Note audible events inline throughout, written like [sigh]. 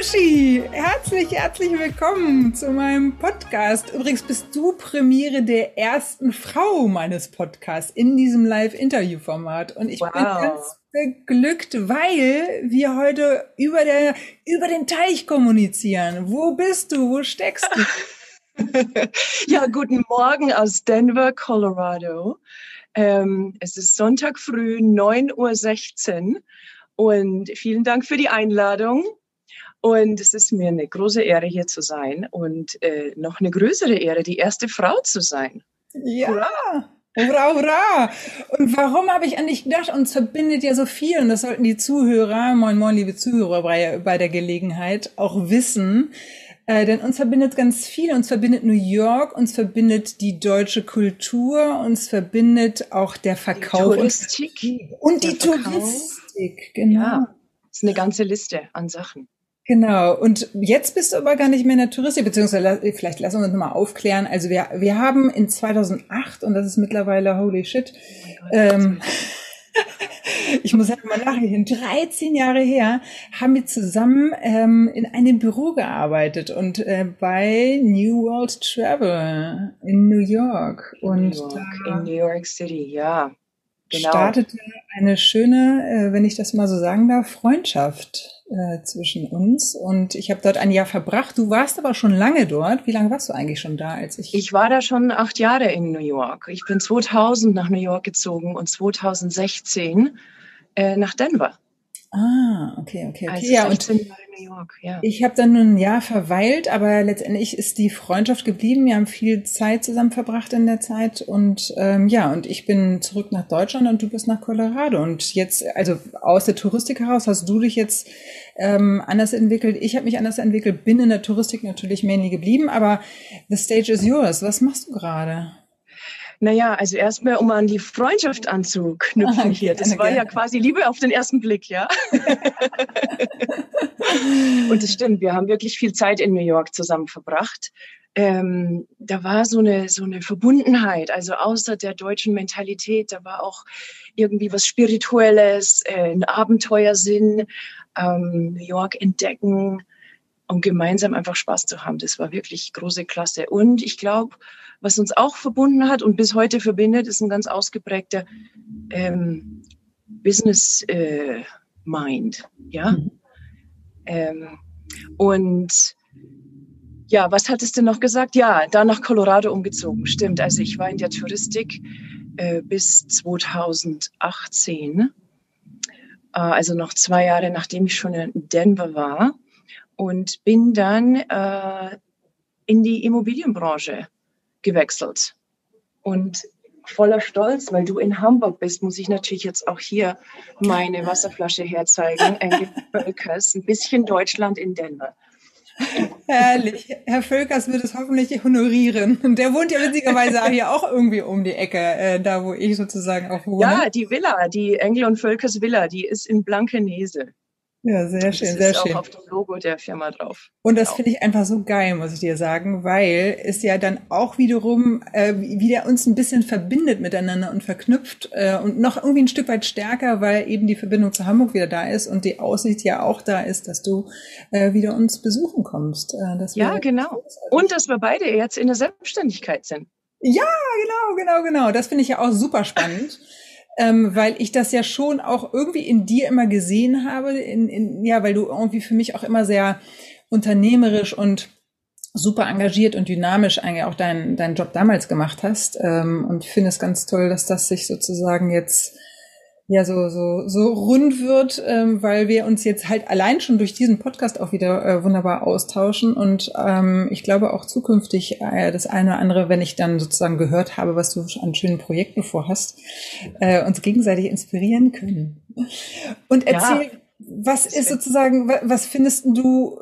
Uschi, herzlich, herzlich willkommen zu meinem Podcast. Übrigens bist du Premiere der ersten Frau meines Podcasts in diesem Live-Interview-Format. Und ich wow. bin ganz beglückt, weil wir heute über, der, über den Teich kommunizieren. Wo bist du? Wo steckst du? [laughs] ja, guten Morgen aus Denver, Colorado. Ähm, es ist Sonntag früh, 9.16 Uhr. Und vielen Dank für die Einladung. Und es ist mir eine große Ehre, hier zu sein und äh, noch eine größere Ehre, die erste Frau zu sein. Ja. Hurra! Hurra, hurra! Und warum habe ich an dich gedacht? Uns verbindet ja so viel und das sollten die Zuhörer, moin moin, liebe Zuhörer bei, bei der Gelegenheit auch wissen. Äh, denn uns verbindet ganz viel. Uns verbindet New York, uns verbindet die deutsche Kultur, uns verbindet auch der Verkauf. Die Touristik. Und die Touristik, genau. Ja, das ist eine ganze Liste an Sachen. Genau. Und jetzt bist du aber gar nicht mehr in der Touristik, beziehungsweise vielleicht lassen wir uns nochmal aufklären. Also wir, wir haben in 2008, und das ist mittlerweile holy shit, oh ähm, [laughs] ich muss halt mal nachher 13 Jahre her, haben wir zusammen ähm, in einem Büro gearbeitet und äh, bei New World Travel in New York. Und New York, in New York City, ja. Genau. Startete eine schöne, äh, wenn ich das mal so sagen darf, Freundschaft äh, zwischen uns. Und ich habe dort ein Jahr verbracht. Du warst aber schon lange dort. Wie lange warst du eigentlich schon da, als ich? Ich war da schon acht Jahre in New York. Ich bin 2000 nach New York gezogen und 2016 äh, nach Denver. Ah, okay, okay, okay. Also ja, und New York, ja. Ich habe dann nur ein Jahr verweilt, aber letztendlich ist die Freundschaft geblieben. Wir haben viel Zeit zusammen verbracht in der Zeit und ähm, ja, und ich bin zurück nach Deutschland und du bist nach Colorado. Und jetzt, also aus der Touristik heraus, hast du dich jetzt ähm, anders entwickelt. Ich habe mich anders entwickelt, bin in der Touristik natürlich mainly geblieben, aber the stage is yours. Was machst du gerade? Naja, also erstmal, um an die Freundschaft anzuknüpfen hier. Das war ja quasi Liebe auf den ersten Blick, ja. [laughs] Und es stimmt, wir haben wirklich viel Zeit in New York zusammen verbracht. Ähm, da war so eine, so eine Verbundenheit, also außer der deutschen Mentalität, da war auch irgendwie was Spirituelles, äh, ein Abenteuersinn, ähm, New York entdecken und gemeinsam einfach Spaß zu haben. Das war wirklich große Klasse. Und ich glaube, was uns auch verbunden hat und bis heute verbindet, ist ein ganz ausgeprägter ähm, Business äh, Mind. Ja. Mhm. Ähm, und ja, was hattest du noch gesagt? Ja, da nach Colorado umgezogen. Stimmt. Also ich war in der Touristik äh, bis 2018. Äh, also noch zwei Jahre, nachdem ich schon in Denver war. Und bin dann äh, in die Immobilienbranche gewechselt. Und voller Stolz, weil du in Hamburg bist, muss ich natürlich jetzt auch hier meine Wasserflasche herzeigen. Ein Völkers, ein bisschen Deutschland in Denver. Herrlich. Herr Völkers wird es hoffentlich honorieren. Der wohnt ja witzigerweise hier auch irgendwie um die Ecke, äh, da wo ich sozusagen auch wohne. Ja, die Villa, die Engel und Völkers Villa, die ist in Blankenese. Ja, sehr schön, sehr schön. Auch auf dem Logo der Firma drauf. Und das genau. finde ich einfach so geil, muss ich dir sagen, weil es ja dann auch wiederum äh, wieder uns ein bisschen verbindet miteinander und verknüpft äh, und noch irgendwie ein Stück weit stärker, weil eben die Verbindung zu Hamburg wieder da ist und die Aussicht ja auch da ist, dass du äh, wieder uns besuchen kommst. Äh, ja, genau. Und dass wir beide jetzt in der Selbstständigkeit sind. Ja, genau, genau, genau. Das finde ich ja auch super spannend [laughs] ähm, weil ich das ja schon auch irgendwie in dir immer gesehen habe, in, in, ja, weil du irgendwie für mich auch immer sehr unternehmerisch und super engagiert und dynamisch eigentlich auch deinen deinen Job damals gemacht hast. Ähm, und ich finde es ganz toll, dass das sich sozusagen jetzt ja so so so rund wird, ähm, weil wir uns jetzt halt allein schon durch diesen Podcast auch wieder äh, wunderbar austauschen und ähm, ich glaube auch zukünftig äh, das eine oder andere, wenn ich dann sozusagen gehört habe, was du an schönen Projekten vorhast, äh, uns gegenseitig inspirieren können. Und erzähl, ja, was ist sozusagen, was findest du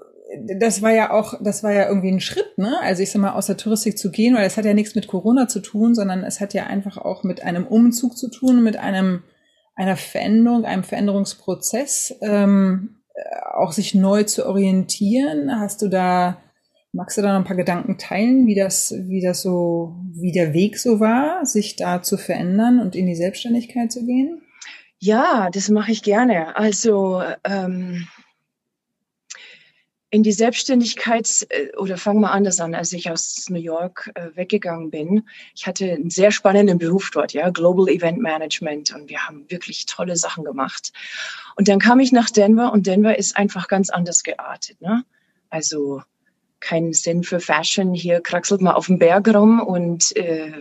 das war ja auch, das war ja irgendwie ein Schritt, ne? Also ich sag mal, aus der Touristik zu gehen, weil es hat ja nichts mit Corona zu tun, sondern es hat ja einfach auch mit einem Umzug zu tun, mit einem einer Veränderung, einem Veränderungsprozess, ähm, auch sich neu zu orientieren? Hast du da, magst du da noch ein paar Gedanken teilen, wie das, wie das so, wie der Weg so war, sich da zu verändern und in die Selbstständigkeit zu gehen? Ja, das mache ich gerne. Also ähm, in die Selbstständigkeit, äh, oder fangen wir anders an, als ich aus New York äh, weggegangen bin. Ich hatte einen sehr spannenden Beruf dort, ja, Global Event Management und wir haben wirklich tolle Sachen gemacht. Und dann kam ich nach Denver und Denver ist einfach ganz anders geartet, ne? Also keinen Sinn für Fashion. Hier kraxelt man auf dem Berg rum und äh,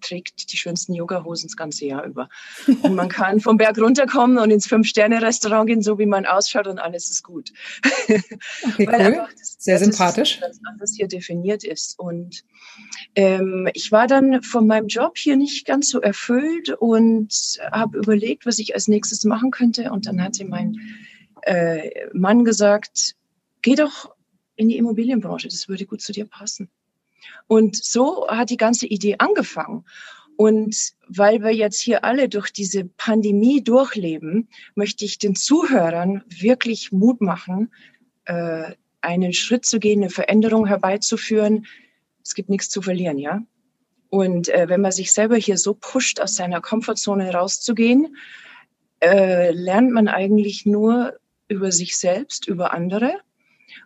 trägt die schönsten Yogahosen das ganze Jahr über. [laughs] Und man kann vom Berg runterkommen und ins Fünf-Sterne-Restaurant gehen, so wie man ausschaut und alles ist gut. [laughs] Okay, Weil cool. Das, Sehr das sympathisch. Ganz anders hier definiert ist. Und ähm, ich war dann von meinem Job hier nicht ganz so erfüllt und habe überlegt, was ich als nächstes machen könnte. Und dann hatte mein äh, Mann gesagt, geh doch in die Immobilienbranche, das würde gut zu dir passen. Und so hat die ganze Idee angefangen. Und weil wir jetzt hier alle durch diese Pandemie durchleben, möchte ich den Zuhörern wirklich Mut machen, äh, einen Schritt zu gehen, eine Veränderung herbeizuführen. Es gibt nichts zu verlieren, ja. Und äh, wenn man sich selber hier so pusht, aus seiner Komfortzone rauszugehen, äh, lernt man eigentlich nur über sich selbst, über andere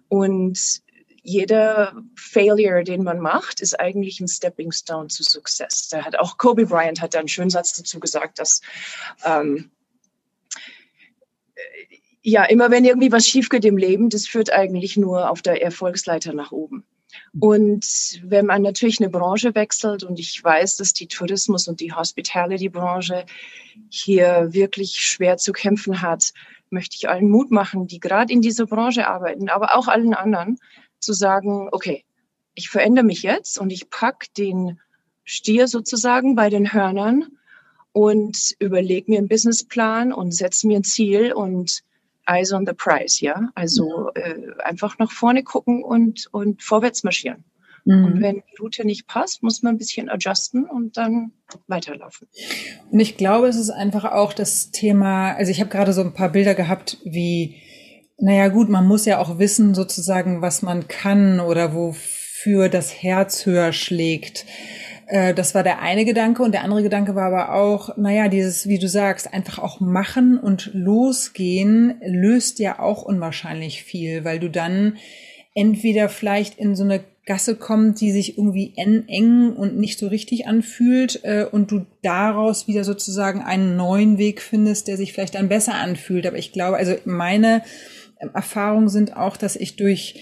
und jeder Failure, den man macht, ist eigentlich ein Stepping Stone zu Success. Da hat auch Kobe Bryant hat da einen schönen Satz dazu gesagt, dass ähm, ja immer wenn irgendwie was schief geht im Leben, das führt eigentlich nur auf der Erfolgsleiter nach oben. Und wenn man natürlich eine Branche wechselt und ich weiß, dass die Tourismus- und die Hospitality-Branche hier wirklich schwer zu kämpfen hat, möchte ich allen Mut machen, die gerade in dieser Branche arbeiten, aber auch allen anderen, zu sagen, okay, ich verändere mich jetzt und ich pack den Stier sozusagen bei den Hörnern und überlege mir einen Businessplan und setze mir ein Ziel und Eyes on the Prize, ja. Also äh, einfach nach vorne gucken und, und vorwärts marschieren. Mhm. Und wenn die Route nicht passt, muss man ein bisschen adjusten und dann weiterlaufen. Und ich glaube, es ist einfach auch das Thema, also ich habe gerade so ein paar Bilder gehabt, wie, naja gut, man muss ja auch wissen sozusagen, was man kann oder wofür das Herz höher schlägt. Äh, das war der eine Gedanke und der andere Gedanke war aber auch, naja, dieses, wie du sagst, einfach auch machen und losgehen löst ja auch unwahrscheinlich viel, weil du dann entweder vielleicht in so eine Gasse kommt, die sich irgendwie eng und nicht so richtig anfühlt äh, und du daraus wieder sozusagen einen neuen Weg findest, der sich vielleicht dann besser anfühlt. Aber ich glaube, also meine Erfahrungen sind auch, dass ich durch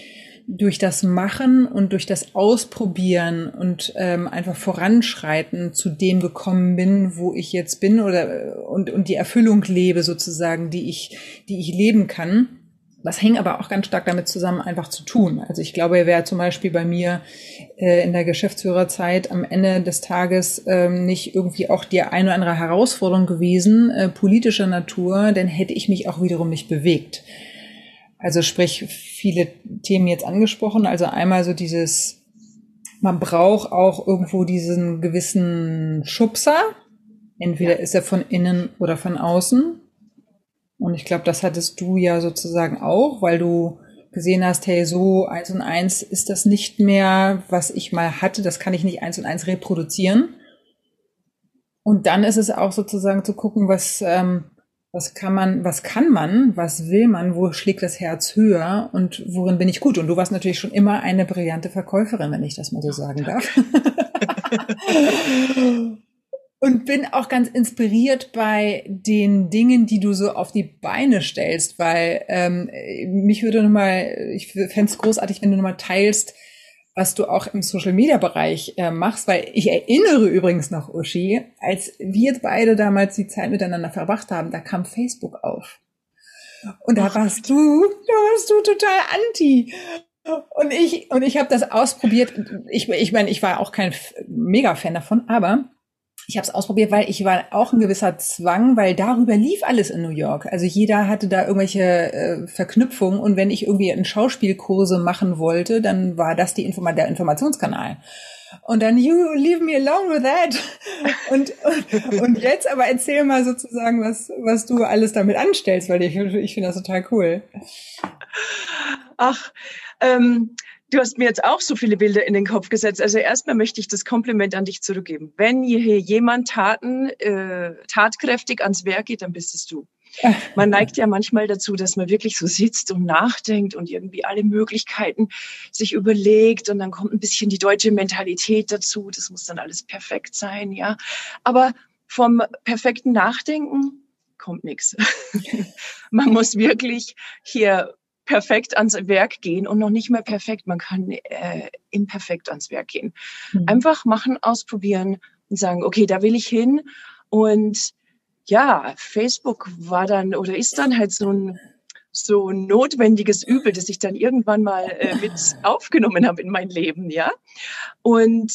durch das Machen und durch das Ausprobieren und ähm, einfach voranschreiten zu dem gekommen bin, wo ich jetzt bin oder und, und die Erfüllung lebe sozusagen, die ich, die ich leben kann. Das hängt aber auch ganz stark damit zusammen, einfach zu tun. Also ich glaube, er wäre zum Beispiel bei mir äh, in der Geschäftsführerzeit am Ende des Tages ähm, nicht irgendwie auch die eine oder andere Herausforderung gewesen, äh, politischer Natur, dann hätte ich mich auch wiederum nicht bewegt. Also sprich, viele Themen jetzt angesprochen. Also einmal so dieses, man braucht auch irgendwo diesen gewissen Schubser. Entweder ja. ist er von innen oder von außen. Und ich glaube, das hattest du ja sozusagen auch, weil du gesehen hast, hey, so eins und eins ist das nicht mehr, was ich mal hatte, das kann ich nicht eins und eins reproduzieren. Und dann ist es auch sozusagen zu gucken, was, ähm, was kann man, was kann man, was will man, wo schlägt das Herz höher und worin bin ich gut? Und du warst natürlich schon immer eine brillante Verkäuferin, wenn ich das mal so sagen darf. [laughs] und bin auch ganz inspiriert bei den Dingen, die du so auf die Beine stellst, weil ähm, mich würde nochmal, ich fände es großartig, wenn du nochmal teilst, was du auch im Social Media Bereich äh, machst, weil ich erinnere übrigens noch, Uschi, als wir beide damals die Zeit miteinander verbracht haben, da kam Facebook auf. Und da Ach, warst du, da warst du total anti. Und ich, und ich habe das ausprobiert. Ich, ich meine, ich war auch kein Mega-Fan davon, aber ich habe es ausprobiert, weil ich war auch ein gewisser Zwang, weil darüber lief alles in New York. Also jeder hatte da irgendwelche äh, Verknüpfungen und wenn ich irgendwie einen Schauspielkurse machen wollte, dann war das die Informa der Informationskanal. Und dann, you leave me alone with that. [laughs] Und, und, und jetzt aber erzähl mal sozusagen, was, was du alles damit anstellst, weil ich, ich finde das total cool. Ach, ähm, Du hast mir jetzt auch so viele Bilder in den Kopf gesetzt. Also erstmal möchte ich das Kompliment an dich zurückgeben. Wenn hier jemand Taten, äh, tatkräftig ans Werk geht, dann bist es du. [laughs] Man neigt ja manchmal dazu, dass man wirklich so sitzt und nachdenkt und irgendwie alle Möglichkeiten sich überlegt und dann kommt ein bisschen die deutsche Mentalität dazu. Das muss dann alles perfekt sein, ja. Aber vom perfekten Nachdenken kommt nichts. [laughs] Man muss wirklich hier perfekt ans Werk gehen und noch nicht mehr perfekt. Man kann äh, imperfekt ans Werk gehen. Mhm. Einfach machen, ausprobieren und sagen, okay, da will ich hin. Und ja, Facebook war dann oder ist dann halt so ein so notwendiges Übel, das ich dann irgendwann mal äh, mit [laughs] aufgenommen habe in mein Leben, ja. Und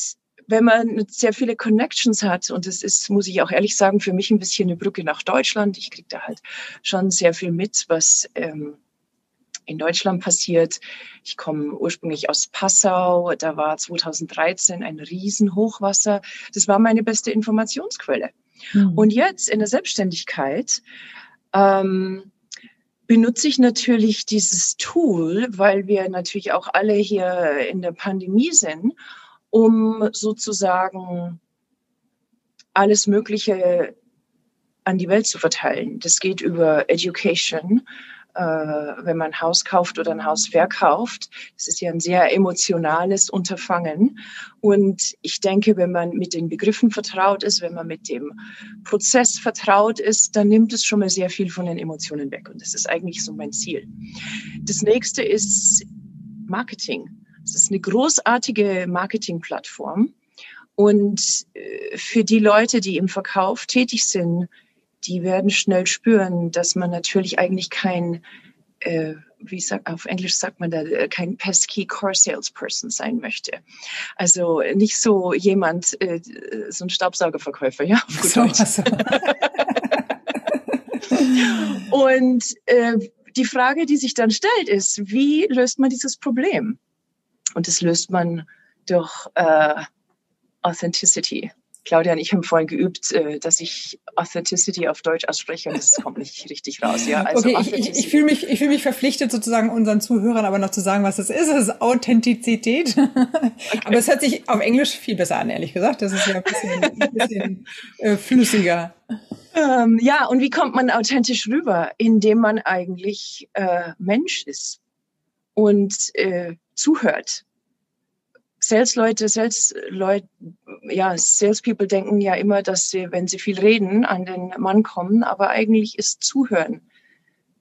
wenn man sehr viele Connections hat, und das ist, muss ich auch ehrlich sagen, für mich ein bisschen eine Brücke nach Deutschland. Ich kriege da halt schon sehr viel mit, was ähm, in Deutschland passiert. Ich komme ursprünglich aus Passau. Da war 2013 ein Riesenhochwasser. Das war meine beste Informationsquelle. Mhm. Und jetzt in der Selbstständigkeit ähm, benutze ich natürlich dieses Tool, weil wir natürlich auch alle hier in der Pandemie sind, um sozusagen alles Mögliche an die Welt zu verteilen. Das geht über Education, wenn man ein Haus kauft oder ein Haus verkauft. Es ist ja ein sehr emotionales Unterfangen. Und ich denke, wenn man mit den Begriffen vertraut ist, wenn man mit dem Prozess vertraut ist, dann nimmt es schon mal sehr viel von den Emotionen weg. Und das ist eigentlich so mein Ziel. Das nächste ist Marketing. Es ist eine großartige Marketingplattform. Und äh, für die Leute, die im Verkauf tätig sind, die werden schnell spüren, dass man natürlich eigentlich kein, äh, wie sag, auf Englisch sagt man da, äh, kein pesky Car Salesperson sein möchte. Also nicht so jemand, äh, so ein Staubsaugerverkäufer, ja. So, so. [laughs] Und äh, die Frage, die sich dann stellt, ist, wie löst man dieses Problem? Und das löst man durch äh, Authenticity. Claudia und ich haben vorhin geübt, äh, dass ich Authenticity auf Deutsch ausspreche und das kommt nicht richtig raus. Ja, also okay, ich, ich, ich fühle mich, ich fühle mich verpflichtet sozusagen unseren Zuhörern aber noch zu sagen, was das ist. Es ist Authentizität. Okay. Aber es hört sich auf Englisch viel besser an, ehrlich gesagt. Das ist ja ein bisschen, ein bisschen äh, flüssiger. Ähm, ja, und wie kommt man authentisch rüber? Indem man eigentlich äh, Mensch ist und äh, zuhört Sales-Leute, Sales-Leute, ja, Salespeople denken ja immer, dass sie, wenn sie viel reden, an den Mann kommen, aber eigentlich ist Zuhören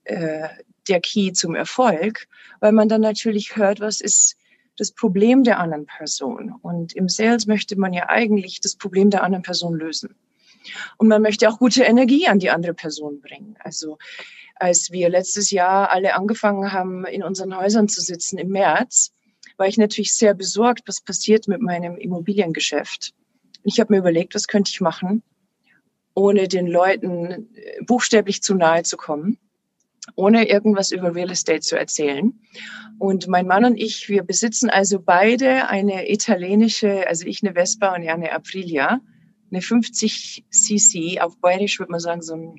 äh, der Key zum Erfolg, weil man dann natürlich hört, was ist das Problem der anderen Person. Und im Sales möchte man ja eigentlich das Problem der anderen Person lösen. Und man möchte auch gute Energie an die andere Person bringen. Also als wir letztes Jahr alle angefangen haben, in unseren Häusern zu sitzen im März, war ich natürlich sehr besorgt, was passiert mit meinem Immobiliengeschäft. Ich habe mir überlegt, was könnte ich machen, ohne den Leuten äh, buchstäblich zu nahe zu kommen, ohne irgendwas über Real Estate zu erzählen. Und mein Mann und ich, wir besitzen also beide eine italienische, also ich eine Vespa und er eine Aprilia, eine 50 cc, auf Bayerisch würde man sagen, so ein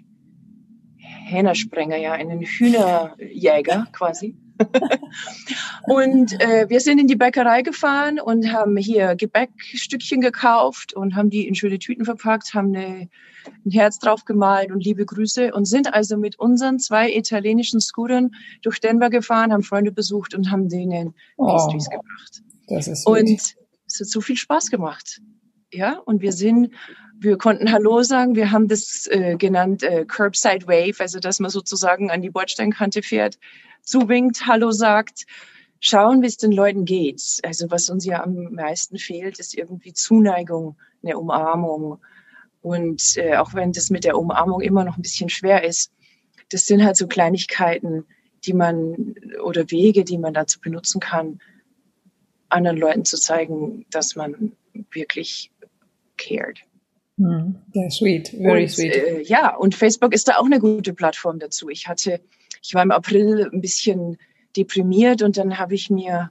Hähnersprenger, ja, einen Hühnerjäger quasi. [laughs] und äh, wir sind in die Bäckerei gefahren und haben hier Gebäckstückchen gekauft und haben die in schöne Tüten verpackt, haben eine, ein Herz drauf gemalt und liebe Grüße und sind also mit unseren zwei italienischen Scootern durch Denver gefahren, haben Freunde besucht und haben denen oh, Pastries gebracht. Das ist und es hat so viel Spaß gemacht. Ja, und wir sind wir konnten Hallo sagen. Wir haben das äh, genannt äh, Curbside Wave, also dass man sozusagen an die Bordsteinkante fährt, zuwinkt, Hallo sagt, schauen, wie es den Leuten geht. Also was uns ja am meisten fehlt, ist irgendwie Zuneigung, eine Umarmung. Und äh, auch wenn das mit der Umarmung immer noch ein bisschen schwer ist, das sind halt so Kleinigkeiten, die man oder Wege, die man dazu benutzen kann, anderen Leuten zu zeigen, dass man wirklich cared. Hm, yeah, sweet, very und, sweet. Äh, ja, und Facebook ist da auch eine gute Plattform dazu. Ich hatte, ich war im April ein bisschen deprimiert und dann habe ich mir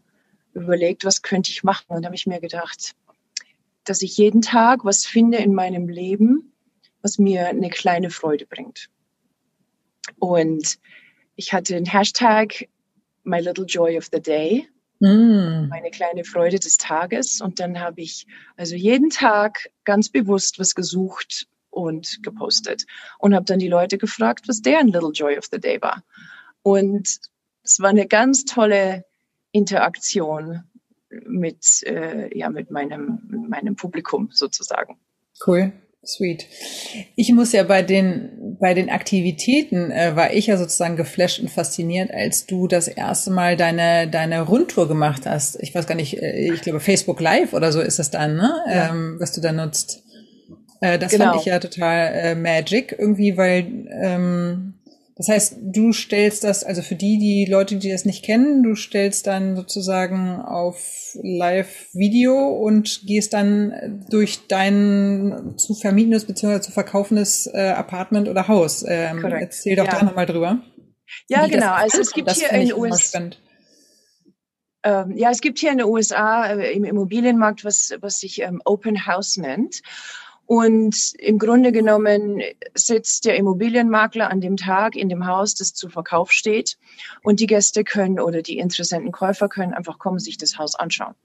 überlegt, was könnte ich machen? Und dann habe ich mir gedacht, dass ich jeden Tag was finde in meinem Leben, was mir eine kleine Freude bringt. Und ich hatte den Hashtag My Little Joy of the Day, mm. meine kleine Freude des Tages. Und dann habe ich also jeden Tag ganz bewusst was gesucht und gepostet und habe dann die Leute gefragt, was deren Little Joy of the Day war. Und es war eine ganz tolle Interaktion mit, äh, ja, mit meinem, meinem Publikum sozusagen. Cool. Sweet. Ich muss ja bei den, bei den Aktivitäten, äh, war ich ja sozusagen geflasht und fasziniert, als du das erste Mal deine, deine Rundtour gemacht hast. Ich weiß gar nicht, äh, ich glaube Facebook Live oder so ist das dann, ne? Ja. Ähm, was du da nutzt. Äh, das genau. fand ich ja total äh, magic irgendwie, weil ähm, das heißt, du stellst das, also für die, die Leute, die das nicht kennen, du stellst dann sozusagen auf Live-Video und gehst dann durch dein zu vermietenes bzw. zu verkaufendes äh, Apartment oder Haus. Ähm, erzähl doch ja. da nochmal drüber. Ja, genau. Also es gibt das hier in den USA. Ähm, ja, es gibt hier in den USA äh, im Immobilienmarkt was, was sich ähm, Open House nennt. Und im Grunde genommen sitzt der Immobilienmakler an dem Tag in dem Haus, das zu Verkauf steht. Und die Gäste können oder die interessenten Käufer können einfach kommen, sich das Haus anschauen.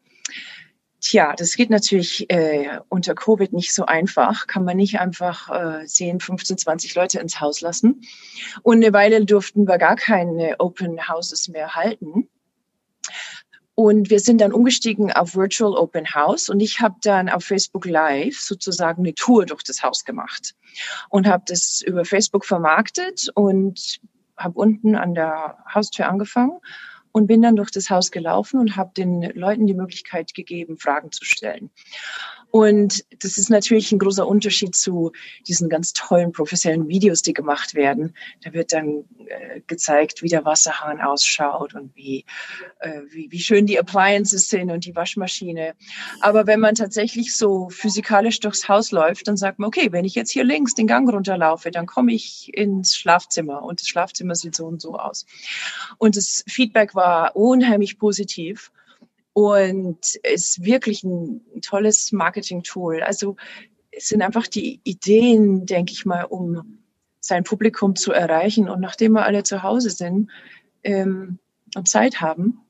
Tja, das geht natürlich äh, unter Covid nicht so einfach. Kann man nicht einfach äh, 10, 15, 20 Leute ins Haus lassen. Und eine Weile durften wir gar keine Open Houses mehr halten. Und wir sind dann umgestiegen auf Virtual Open House und ich habe dann auf Facebook Live sozusagen eine Tour durch das Haus gemacht und habe das über Facebook vermarktet und habe unten an der Haustür angefangen und bin dann durch das Haus gelaufen und habe den Leuten die Möglichkeit gegeben, Fragen zu stellen. Und das ist natürlich ein großer Unterschied zu diesen ganz tollen professionellen Videos, die gemacht werden. Da wird dann äh, gezeigt, wie der Wasserhahn ausschaut und wie, äh, wie, wie schön die Appliances sind und die Waschmaschine. Aber wenn man tatsächlich so physikalisch durchs Haus läuft, dann sagt man, okay, wenn ich jetzt hier links den Gang runterlaufe, dann komme ich ins Schlafzimmer und das Schlafzimmer sieht so und so aus. Und das Feedback war unheimlich positiv und ist wirklich ein tolles Marketing-Tool. Also es sind einfach die Ideen, denke ich mal, um sein Publikum zu erreichen. Und nachdem wir alle zu Hause sind ähm, und Zeit haben,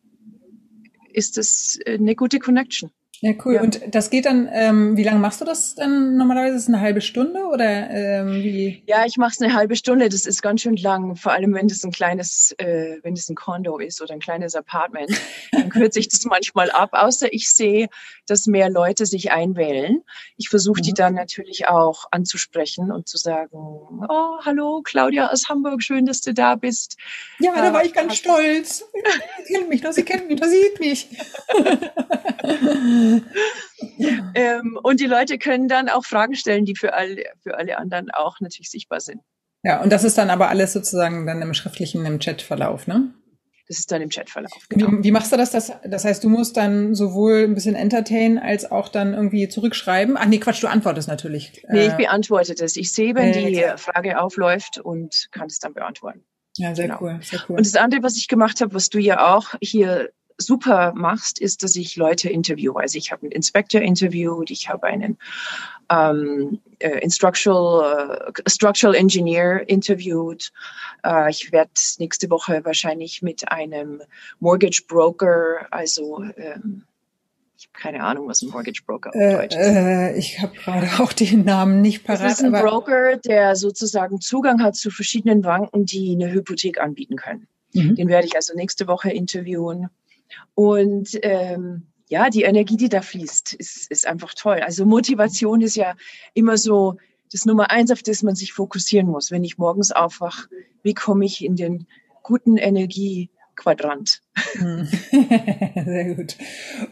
ist das eine gute Connection. Ja, cool. Ja. Und das geht dann, ähm, wie lange machst du das dann normalerweise? Ist es eine halbe Stunde oder ähm, wie? Ja, ich mache es eine halbe Stunde. Das ist ganz schön lang, vor allem wenn das ein kleines, äh, wenn das ein Condo ist oder ein kleines Apartment, dann kürze ich das [laughs] manchmal ab, außer ich sehe, dass mehr Leute sich einwählen. Ich versuche mhm. die dann natürlich auch anzusprechen und zu sagen, oh, hallo, Claudia aus Hamburg, schön, dass du da bist. Ja, da war ich ganz stolz. Sie kennt mich sie kennt mich, da sieht mich. [laughs] ähm, und die Leute können dann auch Fragen stellen, die für alle, für alle anderen auch natürlich sichtbar sind. Ja, und das ist dann aber alles sozusagen dann im schriftlichen, im Chatverlauf, ne? Das ist dann im Chatverlauf. Genau. Wie, wie machst du das, das? Das heißt, du musst dann sowohl ein bisschen entertainen als auch dann irgendwie zurückschreiben. Ach nee, Quatsch, du antwortest natürlich. Nee, ich äh, beantworte das. Ich sehe, wenn äh, die Frage aufläuft und kann es dann beantworten. Ja, sehr genau. cool, sehr cool. Und das andere, was ich gemacht habe, was du ja auch hier super machst, ist, dass ich Leute interviewe. Also ich habe einen Inspector interviewt, ich habe einen ähm, äh, Instructional, äh, Structural Engineer interviewt. Äh, ich werde nächste Woche wahrscheinlich mit einem Mortgage Broker, also ähm, ich habe keine Ahnung, was ein Mortgage Broker auf äh, Deutsch ist. Äh, ich habe gerade [laughs] auch den Namen nicht parat. Das ist ein Broker, der sozusagen Zugang hat zu verschiedenen Banken, die eine Hypothek anbieten können. Mhm. Den werde ich also nächste Woche interviewen. Und ähm, ja, die Energie, die da fließt, ist, ist einfach toll. Also Motivation ist ja immer so das Nummer eins, auf das man sich fokussieren muss. Wenn ich morgens aufwache, wie komme ich in den guten Energiequadrant? Hm. [laughs] Sehr gut.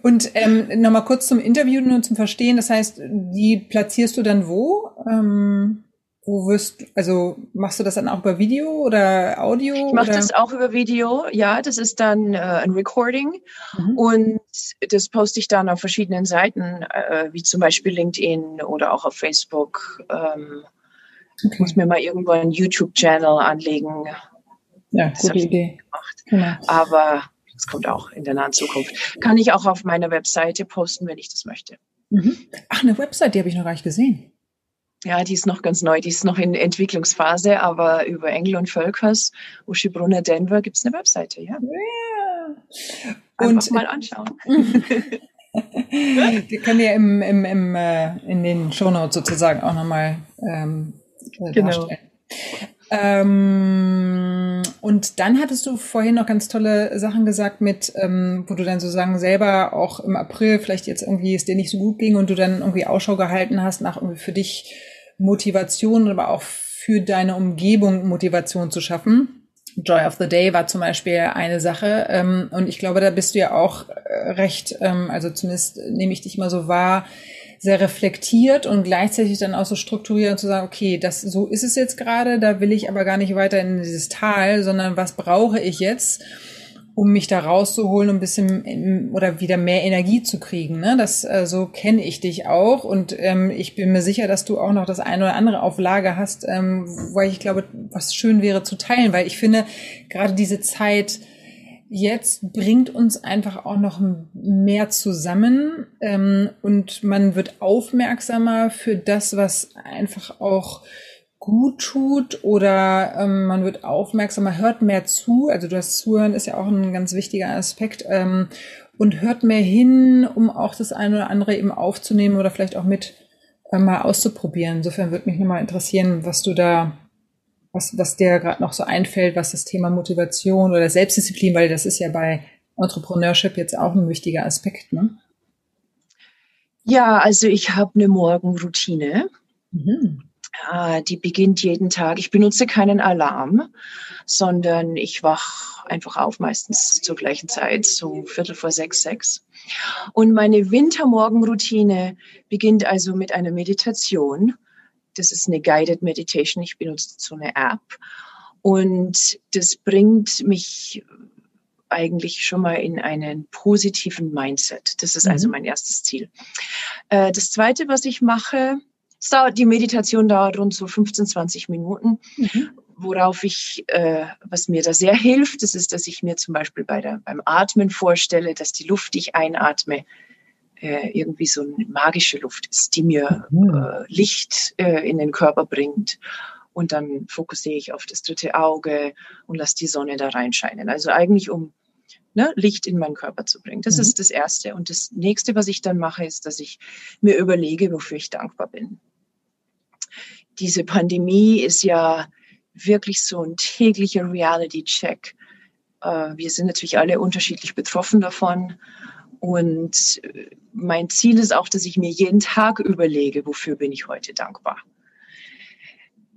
Und ähm, nochmal kurz zum Interview nur zum Verstehen. Das heißt, die platzierst du dann wo? Ähm wo wirst also machst du das dann auch über Video oder Audio? Ich mache das auch über Video, ja, das ist dann äh, ein Recording mhm. und das poste ich dann auf verschiedenen Seiten, äh, wie zum Beispiel LinkedIn oder auch auf Facebook. Ähm, okay. Muss mir mal irgendwo einen YouTube-Channel anlegen. Ja, das gute Idee. Genau. Aber das kommt auch in der nahen Zukunft. Kann ich auch auf meiner Webseite posten, wenn ich das möchte. Mhm. Ach, eine Website, die habe ich noch gar nicht gesehen. Ja, die ist noch ganz neu, die ist noch in Entwicklungsphase, aber über Engel und Völkers, Uschi Brunner Denver gibt es eine Webseite, ja. Ja. Einfach und mal anschauen. [laughs] Wir können ja im, im, im, äh, in den Shownotes sozusagen auch nochmal ähm, äh, genau. darstellen. Ähm, und dann hattest du vorhin noch ganz tolle Sachen gesagt mit, ähm, wo du dann sozusagen selber auch im April vielleicht jetzt irgendwie es dir nicht so gut ging und du dann irgendwie Ausschau gehalten hast nach irgendwie für dich Motivation, aber auch für deine Umgebung Motivation zu schaffen. Joy of the Day war zum Beispiel eine Sache. Ähm, und ich glaube, da bist du ja auch äh, recht, ähm, also zumindest nehme ich dich mal so wahr, sehr reflektiert und gleichzeitig dann auch so strukturiert und zu sagen, okay, das, so ist es jetzt gerade, da will ich aber gar nicht weiter in dieses Tal, sondern was brauche ich jetzt? Um mich da rauszuholen, um ein bisschen oder wieder mehr Energie zu kriegen. Ne? Das äh, so kenne ich dich auch und ähm, ich bin mir sicher, dass du auch noch das eine oder andere auf Lager hast, ähm, weil ich glaube, was schön wäre zu teilen, weil ich finde gerade diese Zeit jetzt bringt uns einfach auch noch mehr zusammen ähm, und man wird aufmerksamer für das, was einfach auch gut tut oder ähm, man wird aufmerksamer, hört mehr zu. Also du hast Zuhören ist ja auch ein ganz wichtiger Aspekt ähm, und hört mehr hin, um auch das eine oder andere eben aufzunehmen oder vielleicht auch mit äh, mal auszuprobieren. Insofern würde mich nochmal interessieren, was du da, was, was dir gerade noch so einfällt, was das Thema Motivation oder Selbstdisziplin, weil das ist ja bei Entrepreneurship jetzt auch ein wichtiger Aspekt, ne? Ja, also ich habe eine Morgenroutine. Mhm. Ah, die beginnt jeden Tag. Ich benutze keinen Alarm, sondern ich wach einfach auf, meistens zur gleichen Zeit, so Viertel vor sechs, sechs. Und meine Wintermorgenroutine beginnt also mit einer Meditation. Das ist eine Guided Meditation. Ich benutze so eine App. Und das bringt mich eigentlich schon mal in einen positiven Mindset. Das ist also mhm. mein erstes Ziel. Äh, das zweite, was ich mache, dauert, die Meditation dauert rund so 15, 20 Minuten. Mhm. Worauf ich, äh, was mir da sehr hilft, das ist, dass ich mir zum Beispiel bei der, beim Atmen vorstelle, dass die Luft, die ich einatme, äh, irgendwie so eine magische Luft ist, die mir mhm. äh, Licht äh, in den Körper bringt. Und dann fokussiere ich auf das dritte Auge und lasse die Sonne da reinscheinen. Also eigentlich um ne, Licht in meinen Körper zu bringen. Das mhm. ist das Erste. Und das Nächste, was ich dann mache, ist, dass ich mir überlege, wofür ich dankbar bin diese Pandemie ist ja wirklich so ein täglicher Reality-Check. Äh, wir sind natürlich alle unterschiedlich betroffen davon. Und äh, mein Ziel ist auch, dass ich mir jeden Tag überlege, wofür bin ich heute dankbar.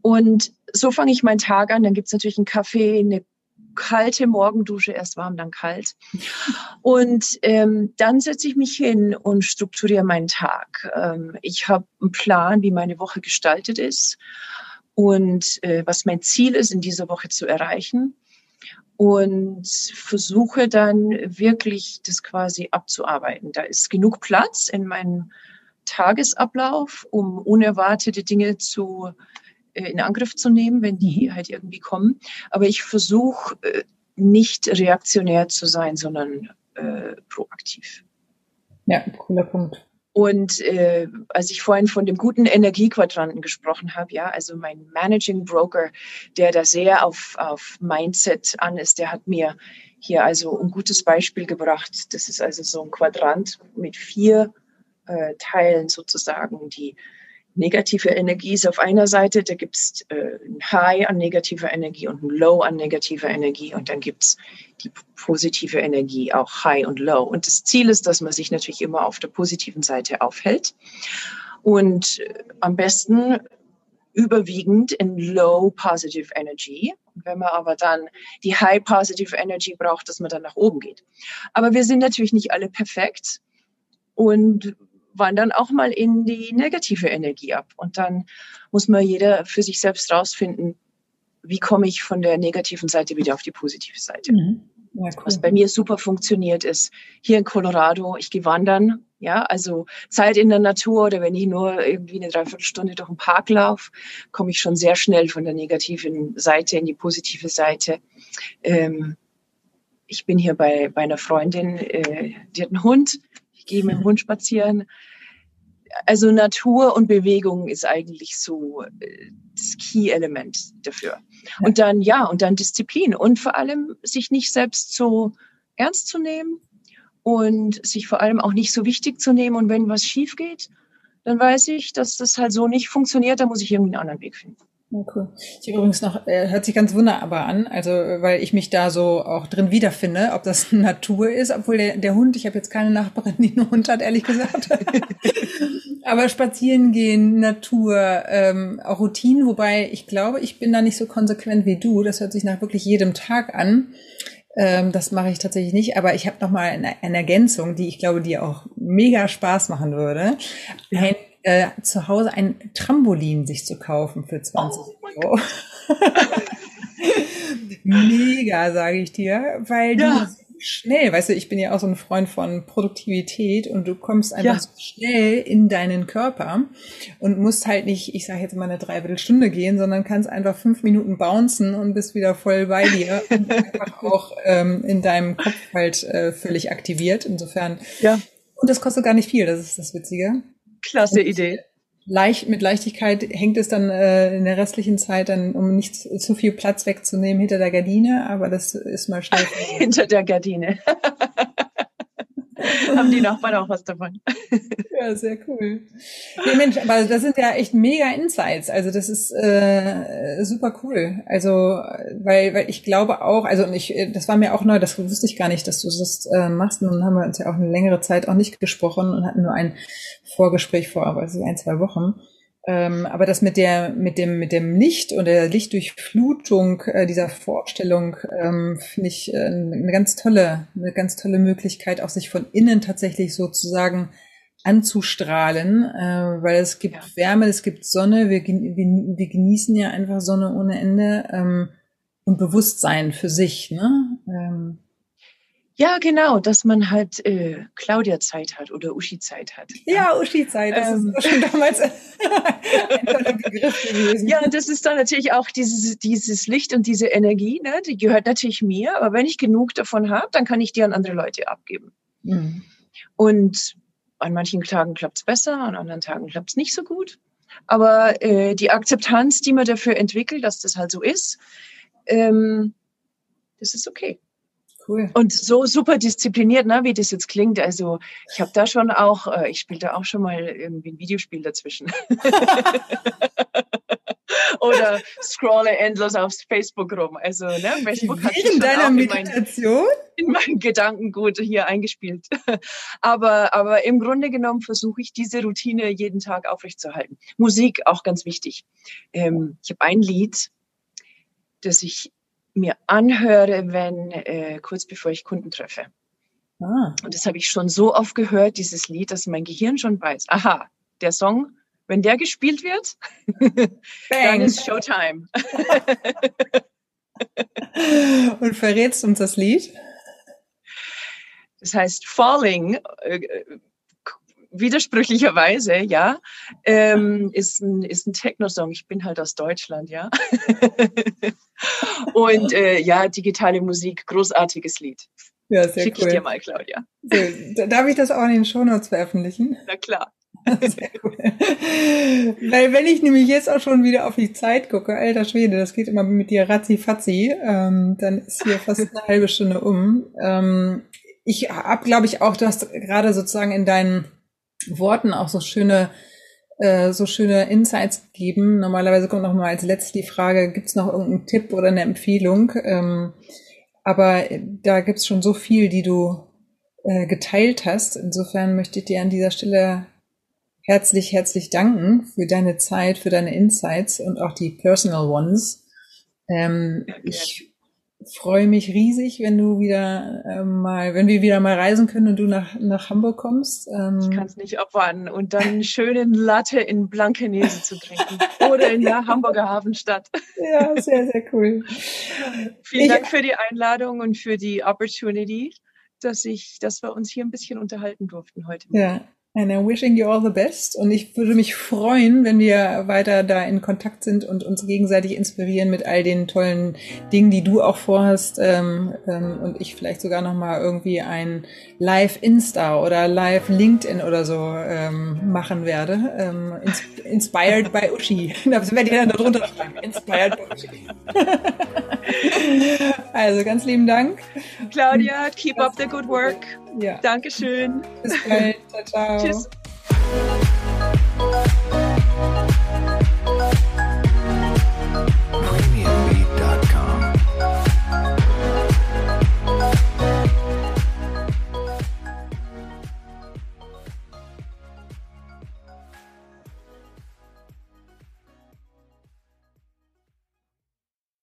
Und so fange ich meinen Tag an. Dann gibt es natürlich einen Kaffee, eine kalte Morgendusche, erst warm, dann kalt. Und ähm, dann setze ich mich hin und strukturiere meinen Tag. Ähm, ich habe einen Plan, wie meine Woche gestaltet ist und äh, was mein Ziel ist, in dieser Woche zu erreichen. Und versuche dann wirklich das quasi abzuarbeiten. Da ist genug Platz in meinem Tagesablauf, um unerwartete Dinge zu in Angriff zu nehmen, wenn die halt irgendwie kommen. Aber ich versuche äh, nicht reaktionär zu sein, sondern äh, proaktiv. Ja, cooler Punkt. Und äh, als ich vorhin von dem guten Energiequadranten gesprochen habe, ja, also mein Managing Broker, der da sehr auf, auf Mindset an ist, der hat mir hier also ein gutes Beispiel gebracht. Das ist also so ein Quadrant mit vier äh, Teilen sozusagen, die negative Energie ist auf einer Seite, da gibt es äh, ein High an negativer Energie und ein Low an negativer Energie und dann gibt es die positive Energie, auch High und Low. Und das Ziel ist, dass man sich natürlich immer auf der positiven Seite aufhält und äh, am besten überwiegend in Low Positive Energy. wenn man aber dann die High Positive Energy braucht, dass man dann nach oben geht. Aber wir sind natürlich nicht alle perfekt und wandern auch mal in die negative Energie ab. Und dann muss man jeder für sich selbst rausfinden, wie komme ich von der negativen Seite wieder auf die positive Seite. Mhm. Ja, cool. Was bei mir super funktioniert ist, hier in Colorado, ich gehe wandern, ja, also Zeit in der Natur oder wenn ich nur irgendwie eine Dreiviertelstunde durch den Park laufe, komme ich schon sehr schnell von der negativen Seite in die positive Seite. Ähm, ich bin hier bei, bei einer Freundin, äh, die hat einen Hund, ich gehe mit dem Hund spazieren. also Natur und Bewegung ist eigentlich so äh, das Key-Element dafür. Und dann, ja, und dann Disziplin und vor allem sich nicht selbst so ernst zu nehmen und sich vor allem auch nicht so wichtig zu nehmen. Und wenn was schief geht, dann weiß ich, dass das halt so nicht funktioniert, da muss ich irgendwie einen anderen Weg finden. Ja, cool. Ich übrigens noch, äh, hört sich ganz wunderbar an, also weil ich mich da so auch drin wiederfinde, ob das [laughs] Natur ist, obwohl der, der Hund, ich habe jetzt keine Nachbarin, die einen Hund hat, ehrlich gesagt. [laughs] Aber spazieren gehen, Natur, ähm, auch Routinen, wobei ich glaube, ich bin da nicht so konsequent wie du. Das hört sich nach wirklich jedem Tag an. Ähm, das mache ich tatsächlich nicht, aber ich habe noch mal eine, eine, Ergänzung, die ich glaube, die auch mega Spaß machen würde. Ein äh, zu Hause ein Trampolin sich zu kaufen für 20 oh Euro. [laughs] Mega, sage ich dir, weil ja. du schnell, weißt du, ich bin ja auch so ein Freund von Produktivität und du kommst einfach ja. so schnell in deinen Körper und musst halt nicht, ich sage jetzt mal eine Dreiviertelstunde gehen, sondern kannst einfach fünf Minuten bouncen und bist wieder voll bei dir und einfach [laughs] auch ähm, in deinem Kopf halt äh, völlig aktiviert. Insofern. Ja. Und das kostet gar nicht viel, das ist das Witzige. Klasse Idee. Leicht, mit Leichtigkeit hängt es dann äh, in der restlichen Zeit dann, um nicht zu viel Platz wegzunehmen, hinter der Gardine, aber das ist mal schnell. [laughs] hinter der Gardine. [laughs] [laughs] haben die Nachbarn auch was davon. [laughs] ja, sehr cool. Nee, Mensch, aber das sind ja echt mega Insights. Also das ist äh, super cool. Also weil, weil ich glaube auch, also und ich, das war mir auch neu, das wusste ich gar nicht, dass du das äh, machst. Und dann haben wir uns ja auch eine längere Zeit auch nicht gesprochen und hatten nur ein Vorgespräch vor, also ein, zwei Wochen. Ähm, aber das mit der, mit dem, mit dem Licht und der Lichtdurchflutung äh, dieser Vorstellung ähm, finde ich äh, eine ganz tolle, eine ganz tolle Möglichkeit, auch sich von innen tatsächlich sozusagen anzustrahlen, äh, weil es gibt ja. Wärme, es gibt Sonne, wir, wir, wir, genießen ja einfach Sonne ohne Ende ähm, und Bewusstsein für sich. Ne? Ja, genau, dass man halt äh, Claudia-Zeit hat oder Uschi-Zeit hat. Ja, ja Uschi-Zeit, das ähm. ist schon damals [laughs] ein toller Begriff gewesen. Ja, das ist dann natürlich auch dieses, dieses Licht und diese Energie, ne, die gehört natürlich mir, aber wenn ich genug davon habe, dann kann ich die an andere Leute abgeben. Mhm. Und an manchen Tagen klappt es besser, an anderen Tagen klappt es nicht so gut. Aber äh, die Akzeptanz, die man dafür entwickelt, dass das halt so ist, ähm, das ist okay. Cool. Und so super diszipliniert, ne, wie das jetzt klingt. Also ich habe da schon auch, äh, ich spiele da auch schon mal irgendwie ein Videospiel dazwischen. [laughs] Oder scrolle endlos aufs Facebook rum. Also ne, Facebook hat in deiner Meditation in, mein, in meinen Gedankengut hier eingespielt. aber aber im Grunde genommen versuche ich diese Routine jeden Tag aufrechtzuerhalten. Musik auch ganz wichtig. Ähm, ich habe ein Lied, das ich mir anhöre, wenn äh, kurz bevor ich Kunden treffe. Ah. Und das habe ich schon so oft gehört, dieses Lied, dass mein Gehirn schon weiß, aha, der Song, wenn der gespielt wird, [laughs] dann ist Showtime. [laughs] Und verrätst uns das Lied? Das heißt Falling, äh, widersprüchlicherweise, ja, ähm, ist ein, ist ein Techno-Song. Ich bin halt aus Deutschland, ja. [laughs] Und äh, ja, digitale Musik, großartiges Lied. Ja, sehr Schick cool. ich dir mal, Claudia. So, darf ich das auch in den Shownotes veröffentlichen? [laughs] Na klar. [laughs] Sehr cool. Weil wenn ich nämlich jetzt auch schon wieder auf die Zeit gucke, alter Schwede, das geht immer mit dir ratzi fatzi, ähm, dann ist hier fast eine halbe Stunde um. Ähm, ich habe, glaube ich, auch, du hast gerade sozusagen in deinen Worten auch so schöne äh, so schöne Insights gegeben. Normalerweise kommt noch mal als letztes die Frage, gibt es noch irgendeinen Tipp oder eine Empfehlung? Ähm, aber da gibt es schon so viel, die du äh, geteilt hast. Insofern möchte ich dir an dieser Stelle herzlich, herzlich danken für deine Zeit, für deine Insights und auch die Personal Ones. Ähm, ich freue mich riesig, wenn du wieder äh, mal, wenn wir wieder mal reisen können und du nach, nach Hamburg kommst. Ähm, ich kann es nicht abwarten. Und dann einen schönen Latte in Blankenese zu trinken oder in der Hamburger Hafenstadt. Ja, sehr, sehr cool. Vielen ich, Dank für die Einladung und für die Opportunity, dass ich, dass wir uns hier ein bisschen unterhalten durften heute. Ja, And I'm wishing you all the best. Und ich würde mich freuen, wenn wir weiter da in Kontakt sind und uns gegenseitig inspirieren mit all den tollen Dingen, die du auch vorhast. Ähm, ähm, und ich vielleicht sogar noch mal irgendwie ein Live Insta oder Live LinkedIn oder so ähm, machen werde. Ins inspired by Uschi. [laughs] Das werde ich dann da drunter schreiben. Inspired by Uschi. [laughs] also ganz lieben Dank. Claudia, keep up the good work. Ja. Dankeschön. Bis bald. Ciao, ciao. Tschüss.